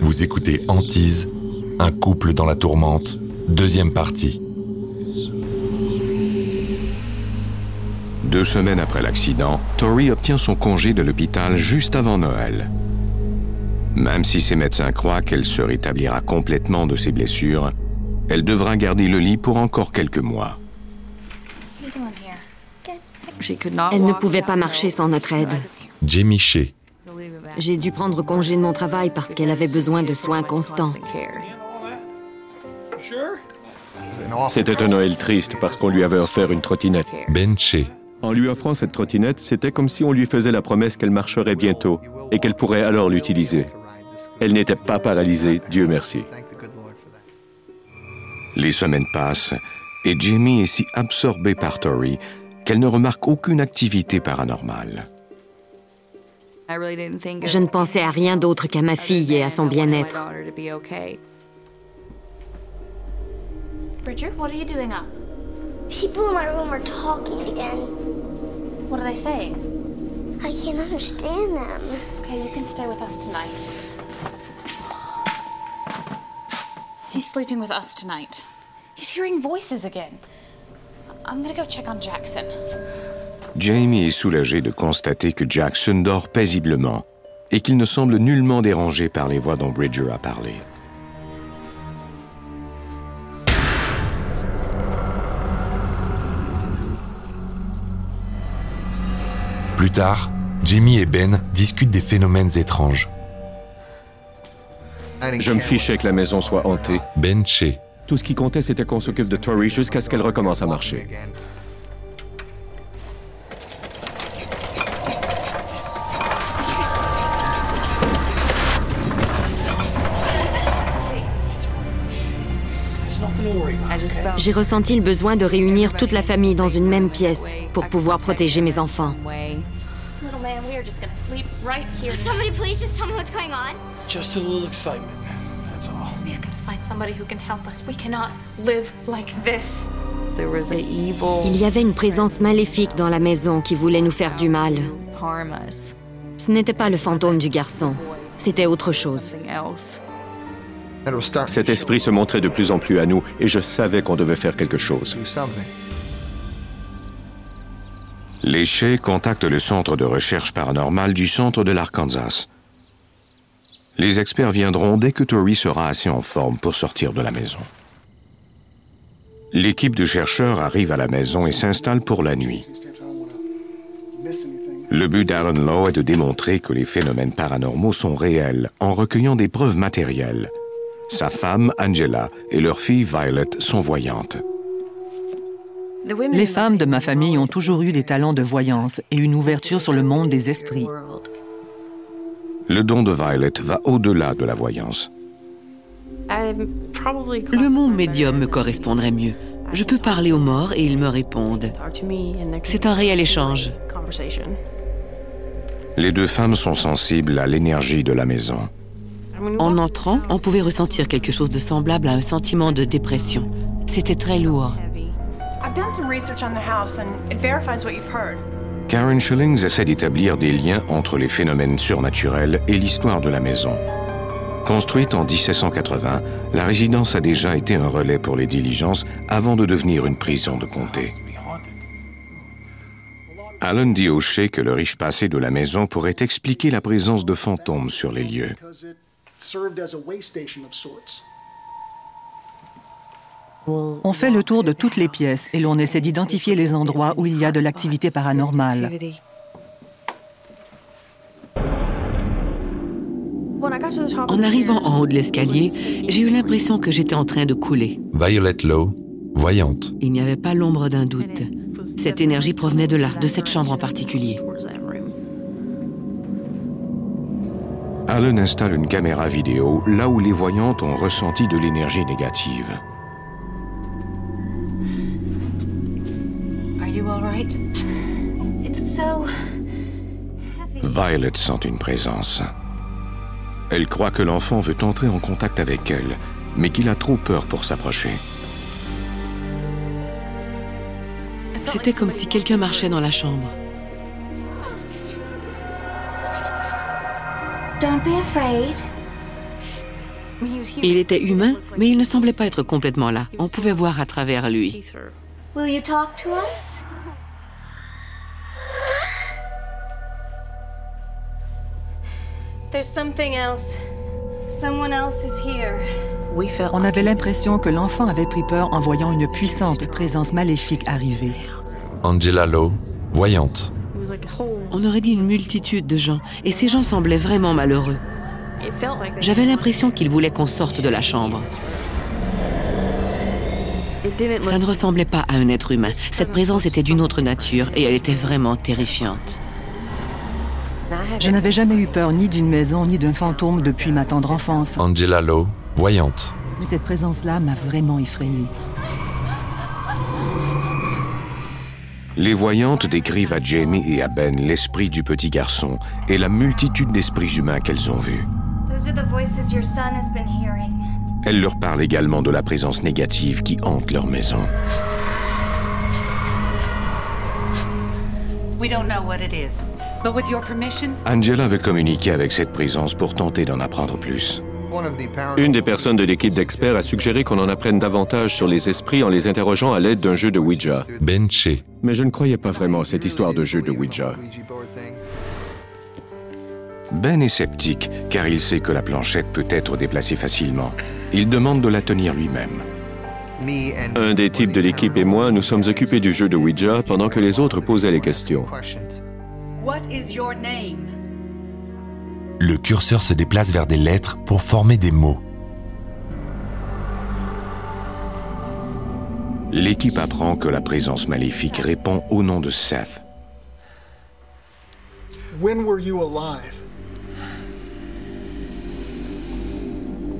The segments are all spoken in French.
Vous écoutez Antise, un couple dans la tourmente, deuxième partie. Deux semaines après l'accident, Tori obtient son congé de l'hôpital juste avant Noël. Même si ses médecins croient qu'elle se rétablira complètement de ses blessures, elle devra garder le lit pour encore quelques mois. Elle ne pouvait pas marcher sans notre aide. Jamie Shea, J'ai dû prendre congé de mon travail parce qu'elle avait besoin de soins constants. C'était un Noël triste parce qu'on lui avait offert une trottinette. Ben Shea, En lui offrant cette trottinette, c'était comme si on lui faisait la promesse qu'elle marcherait bientôt et qu'elle pourrait alors l'utiliser. Elle n'était pas paralysée, Dieu merci. Les semaines passent et Jamie est si absorbée par Tori qu'elle ne remarque aucune activité paranormale. Je ne pensais à rien d'autre qu'à ma fille et à son bien-être. Richard, what are you doing up? People in my room are talking again. What are they saying? I can't understand them. Okay, you can stay with us tonight. He's sleeping with us tonight. He's hearing voices again. I'm gonna go check on Jackson. Jamie est soulagée de constater que Jackson dort paisiblement et qu'il ne semble nullement dérangé par les voix dont Bridger a parlé. Plus tard, Jamie et Ben discutent des phénomènes étranges. Je me fichais que la maison soit hantée. Ben Shea, Tout ce qui comptait, c'était qu'on s'occupe de Tori jusqu'à ce qu'elle recommence à marcher. J'ai ressenti le besoin de réunir toute la famille dans une même pièce pour pouvoir protéger mes enfants. Little man, we are just gonna sleep right here. Somebody please just tell me what's going on? Just a little excitement. That's all. We've gotta find somebody who can help us. We cannot live like this. Il y avait une présence maléfique dans la maison qui voulait nous faire du mal. Ce n'était pas le fantôme du garçon, c'était autre chose. Cet esprit se montrait de plus en plus à nous et je savais qu'on devait faire quelque chose. Les Shea contactent le centre de recherche paranormale du centre de l'Arkansas. Les experts viendront dès que Tori sera assez en forme pour sortir de la maison. L'équipe de chercheurs arrive à la maison et s'installe pour la nuit. Le but d'Aaron Lowe est de démontrer que les phénomènes paranormaux sont réels en recueillant des preuves matérielles. Sa femme, Angela, et leur fille, Violet, sont voyantes. Les femmes de ma famille ont toujours eu des talents de voyance et une ouverture sur le monde des esprits. Le don de Violet va au-delà de la voyance. Le mot médium me correspondrait mieux. Je peux parler aux morts et ils me répondent. C'est un réel échange. Les deux femmes sont sensibles à l'énergie de la maison. En entrant, on pouvait ressentir quelque chose de semblable à un sentiment de dépression. C'était très lourd. Karen Schillings essaie d'établir des liens entre les phénomènes surnaturels et l'histoire de la maison. Construite en 1780, la résidence a déjà été un relais pour les diligences avant de devenir une prison de comté. Alan dit au Shea que le riche passé de la maison pourrait expliquer la présence de fantômes sur les lieux. On fait le tour de toutes les pièces et l'on essaie d'identifier les endroits où il y a de l'activité paranormale. En arrivant en haut de l'escalier, j'ai eu l'impression que j'étais en train de couler. Violet Lowe, voyante. Il n'y avait pas l'ombre d'un doute. Cette énergie provenait de là, de cette chambre en particulier. Alan installe une caméra vidéo là où les voyantes ont ressenti de l'énergie négative. Are you alright? It's so Violet sent une présence. Elle croit que l'enfant veut entrer en contact avec elle, mais qu'il a trop peur pour s'approcher. C'était comme si quelqu'un marchait dans la chambre. Il était humain, mais il ne semblait pas être complètement là. On pouvait voir à travers lui. Will you talk to us? There's something else. Someone else is here. On avait l'impression que l'enfant avait pris peur en voyant une puissante présence maléfique arriver. Angela Lowe, voyante. On aurait dit une multitude de gens, et ces gens semblaient vraiment malheureux. J'avais l'impression qu'ils voulaient qu'on sorte de la chambre. Ça ne ressemblait pas à un être humain. Cette présence était d'une autre nature et elle était vraiment terrifiante. Je n'avais jamais eu peur ni d'une maison ni d'un fantôme depuis ma tendre enfance. Angela Lowe, voyante. Mais cette présence-là m'a vraiment effrayée. Les voyantes décrivent à Jamie et à Ben l'esprit du petit garçon et la multitude d'esprits humains qu'elles ont vus. Those are the voices your son has been hearing. Elles leur parlent également de la présence négative qui hante leur maison. We don't know what it is, but with your permission, Angela veut communiquer avec cette présence pour tenter d'en apprendre plus. Une des personnes de l'équipe d'experts a suggéré qu'on en apprenne davantage sur les esprits en les interrogeant à l'aide d'un jeu de Ouija. Ben Che. Mais je ne croyais pas vraiment à cette histoire de jeu de Ouija. Ben est sceptique car il sait que la planchette peut être déplacée facilement. Il demande de la tenir lui-même. Un des types de l'équipe et moi nous sommes occupés du jeu de Ouija pendant que les autres posaient les questions. what is your name? Le curseur se déplace vers des lettres pour former des mots. L'équipe apprend que la présence maléfique répond au nom de Seth. When were you alive?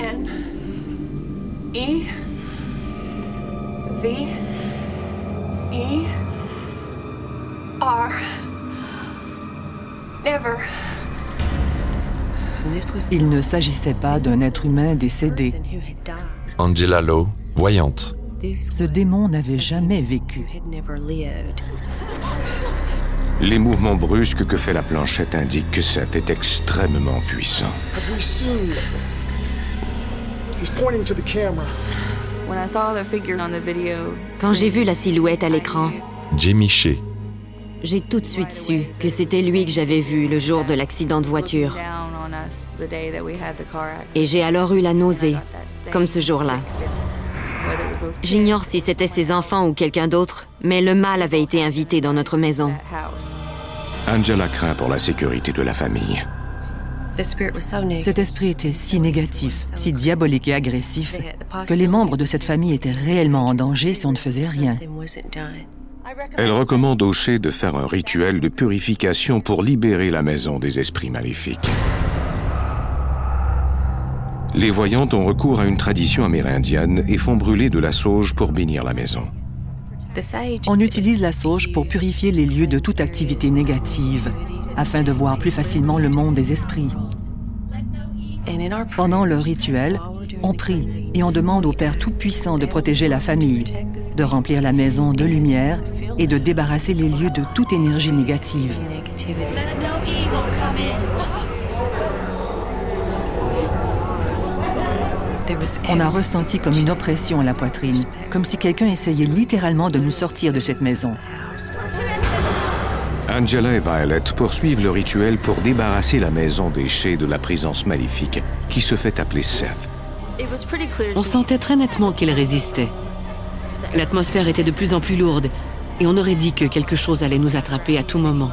N E V E R. Never. Il ne s'agissait pas d'un être humain décédé. Angela Lowe, voyante. Ce démon n'avait jamais vécu. Les mouvements brusques que fait la planchette indiquent que Seth est extrêmement puissant. Have we seen? He's pointing to the camera. When I saw the figure on the video, Quand j'ai vu la silhouette à l'écran, Jamie Shea. J'ai tout de suite su que c'était lui que j'avais vu le jour de l'accident de voiture. Et j'ai alors eu la nausée, comme ce jour-là. J'ignore si c'était ses enfants ou quelqu'un d'autre, mais le mal avait été invité dans notre maison. Angela craint pour la sécurité de la famille. Cet esprit était si négatif, si diabolique et agressif, que les membres de cette famille étaient réellement en danger si on ne faisait rien. Elle recommande au Shea de faire un rituel de purification pour libérer la maison des esprits maléfiques. Les voyantes ont recours à une tradition amérindienne et font brûler de la sauge pour bénir la maison. On utilise la sauge pour purifier les lieux de toute activité négative, afin de voir plus facilement le monde des esprits. Pendant le rituel, on prie et on demande au Père Tout-Puissant de protéger la famille, de remplir la maison de lumière et de débarrasser les lieux de toute énergie négative. On a ressenti comme une oppression à la poitrine, comme si quelqu'un essayait littéralement de nous sortir de cette maison. Angela et Violet poursuivent le rituel pour débarrasser la maison des Shea de la présence maléfique qui se fait appeler Seth. On sentait très nettement qu'il résistait. L'atmosphère était de plus en plus lourde et on aurait dit que quelque chose allait nous attraper à tout moment.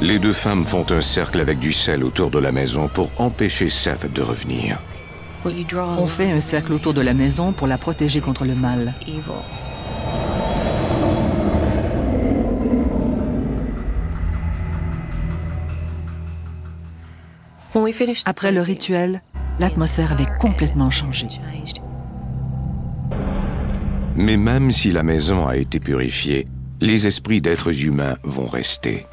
Les deux femmes font un cercle avec du sel autour de la maison pour empêcher Seth de revenir. On fait un cercle autour de la maison pour la protéger contre le mal. Après le rituel, l'atmosphère avait complètement changé. Mais même si la maison a été purifiée, les esprits d'êtres humains vont rester.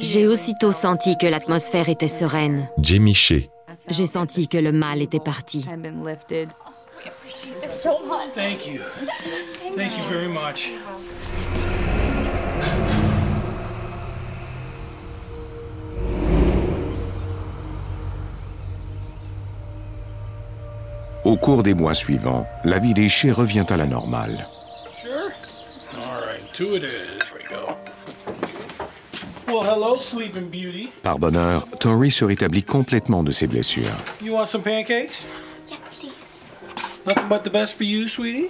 J'ai aussitôt senti que l'atmosphère était sereine. Jamie Shea. J'ai senti que le mal était parti. had been lifted. So much. Thank you. Thank you very much. Au cours des mois suivants, la vie des Shea revient à la normale. Sure. All right, two it is. Here we go. Well, hello, Sleeping Beauty. Par bonheur, Tori se rétablit complètement de ses blessures. You want some pancakes? Yes, please. Nothing but the best for you, sweetie.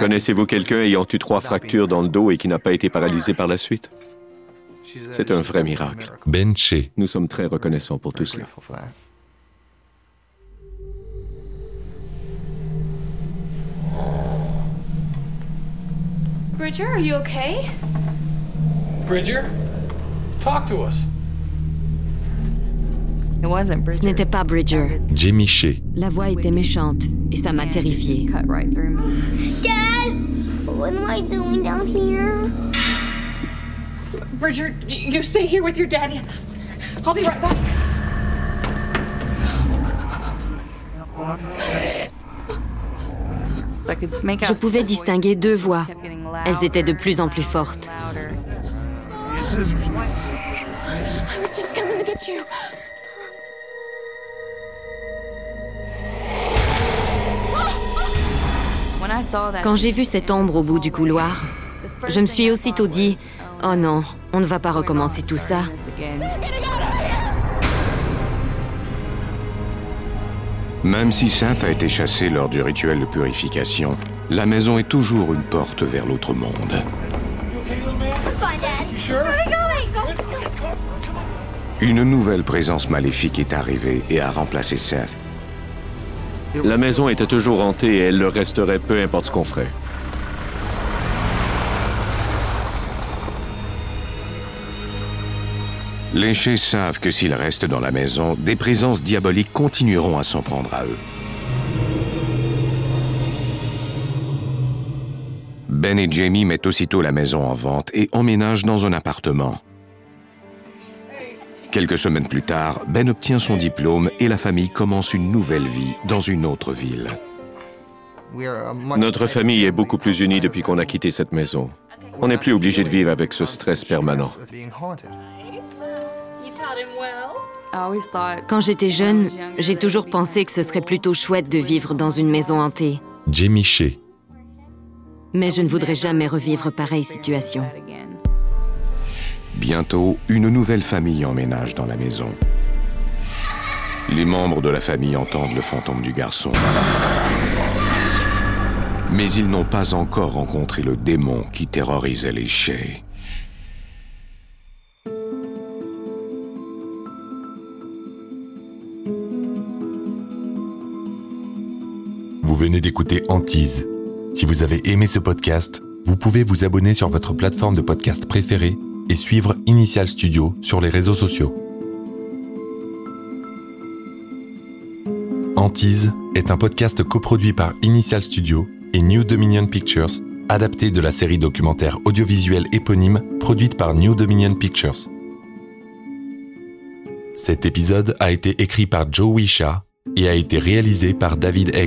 Connaissez-vous quelqu'un ayant eu trois fractures dans le dos et qui n'a pas été paralysé par la suite? C'est un vrai miracle. Ben Shea. Nous sommes très reconnaissants pour tout cela. Bridger, are you okay? Bridger, talk to us. It wasn't Bridger. Ce n'était pas Bridger. Jamie Shea. La voix était méchante et ça m'a terrifiée. Dad! What am I doing down here? Bridger, you stay here with your daddy. I'll be right back. Je pouvais distinguer deux voix. Elles étaient de plus en plus fortes. Quand j'ai vu cette ombre au bout du couloir, je me suis aussitôt dit Oh non, on ne va pas recommencer tout ça. Même si Seth a été chassé lors du rituel de purification, la maison est toujours une porte vers l'autre monde. Une nouvelle présence maléfique est arrivée et a remplacé Seth. La maison était toujours hantée et elle le resterait peu importe ce qu'on ferait. Les Shea savent que s'ils restent dans la maison, des présences diaboliques continueront à s'en prendre à eux. Ben et Jamie mettent aussitôt la maison en vente et emménagent dans un appartement. Quelques semaines plus tard, Ben obtient son diplôme et la famille commence une nouvelle vie dans une autre ville. Notre famille est beaucoup plus unie depuis qu'on a quitté cette maison. On n'est plus obligé de vivre avec ce stress permanent. Quand j'étais jeune, j'ai toujours pensé que ce serait plutôt chouette de vivre dans une maison hantée. Jamie Shea. Mais je ne voudrais jamais revivre pareille situation. Bientôt, une nouvelle famille emménage dans la maison. Les membres de la famille entendent le fantôme du garçon. Mais ils n'ont pas encore rencontré le démon qui terrorisait les Shea. Venez d'écouter Antise. Si vous avez aimé ce podcast, vous pouvez vous abonner sur votre plateforme de podcast préférée et suivre Initial Studio sur les réseaux sociaux. Antise est un podcast coproduit par Initial Studio et New Dominion Pictures, adapté de la série documentaire audiovisuelle éponyme produite par New Dominion Pictures. Cet épisode a été écrit par Joe Wisha et a été réalisé par David A.